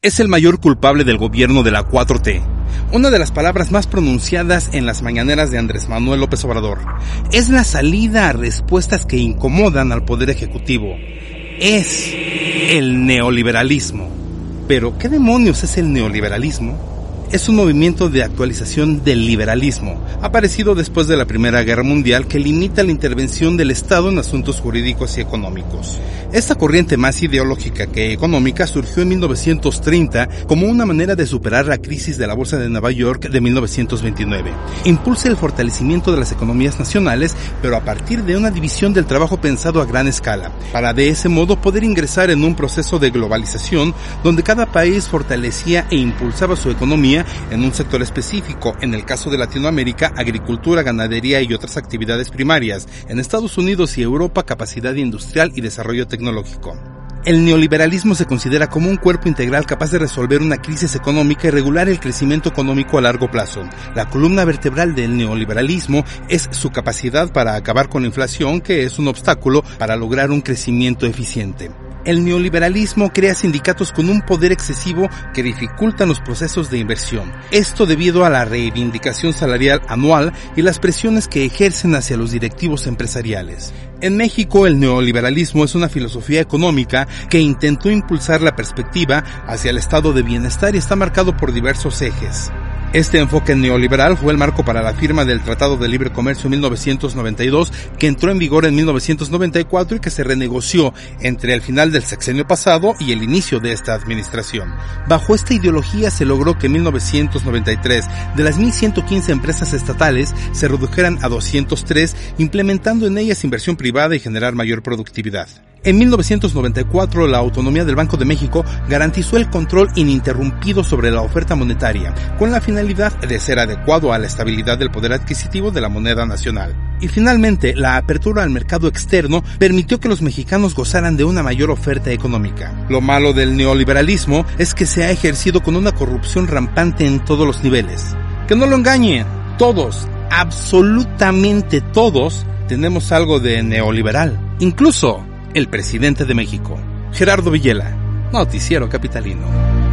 es el mayor culpable del gobierno de la 4T. Una de las palabras más pronunciadas en las mañaneras de Andrés Manuel López Obrador. Es la salida a respuestas que incomodan al Poder Ejecutivo. Es el neoliberalismo. Pero, ¿qué demonios es el neoliberalismo? Es un movimiento de actualización del liberalismo, aparecido después de la Primera Guerra Mundial que limita la intervención del Estado en asuntos jurídicos y económicos. Esta corriente más ideológica que económica surgió en 1930 como una manera de superar la crisis de la Bolsa de Nueva York de 1929. Impulsa el fortalecimiento de las economías nacionales, pero a partir de una división del trabajo pensado a gran escala, para de ese modo poder ingresar en un proceso de globalización donde cada país fortalecía e impulsaba su economía en un sector específico, en el caso de Latinoamérica, agricultura, ganadería y otras actividades primarias, en Estados Unidos y Europa, capacidad industrial y desarrollo tecnológico. El neoliberalismo se considera como un cuerpo integral capaz de resolver una crisis económica y regular el crecimiento económico a largo plazo. La columna vertebral del neoliberalismo es su capacidad para acabar con la inflación, que es un obstáculo para lograr un crecimiento eficiente el neoliberalismo crea sindicatos con un poder excesivo que dificultan los procesos de inversión. Esto debido a la reivindicación salarial anual y las presiones que ejercen hacia los directivos empresariales. En México el neoliberalismo es una filosofía económica que intentó impulsar la perspectiva hacia el estado de bienestar y está marcado por diversos ejes. Este enfoque neoliberal fue el marco para la firma del Tratado de Libre Comercio en 1992, que entró en vigor en 1994 y que se renegoció entre el final del sexenio pasado y el inicio de esta administración. Bajo esta ideología se logró que en 1993 de las 1.115 empresas estatales se redujeran a 203, implementando en ellas inversión privada y generar mayor productividad. En 1994, la autonomía del Banco de México garantizó el control ininterrumpido sobre la oferta monetaria, con la finalidad de ser adecuado a la estabilidad del poder adquisitivo de la moneda nacional. Y finalmente, la apertura al mercado externo permitió que los mexicanos gozaran de una mayor oferta económica. Lo malo del neoliberalismo es que se ha ejercido con una corrupción rampante en todos los niveles. Que no lo engañen, todos, absolutamente todos, tenemos algo de neoliberal. Incluso el presidente de México, Gerardo Villela, Noticiero Capitalino.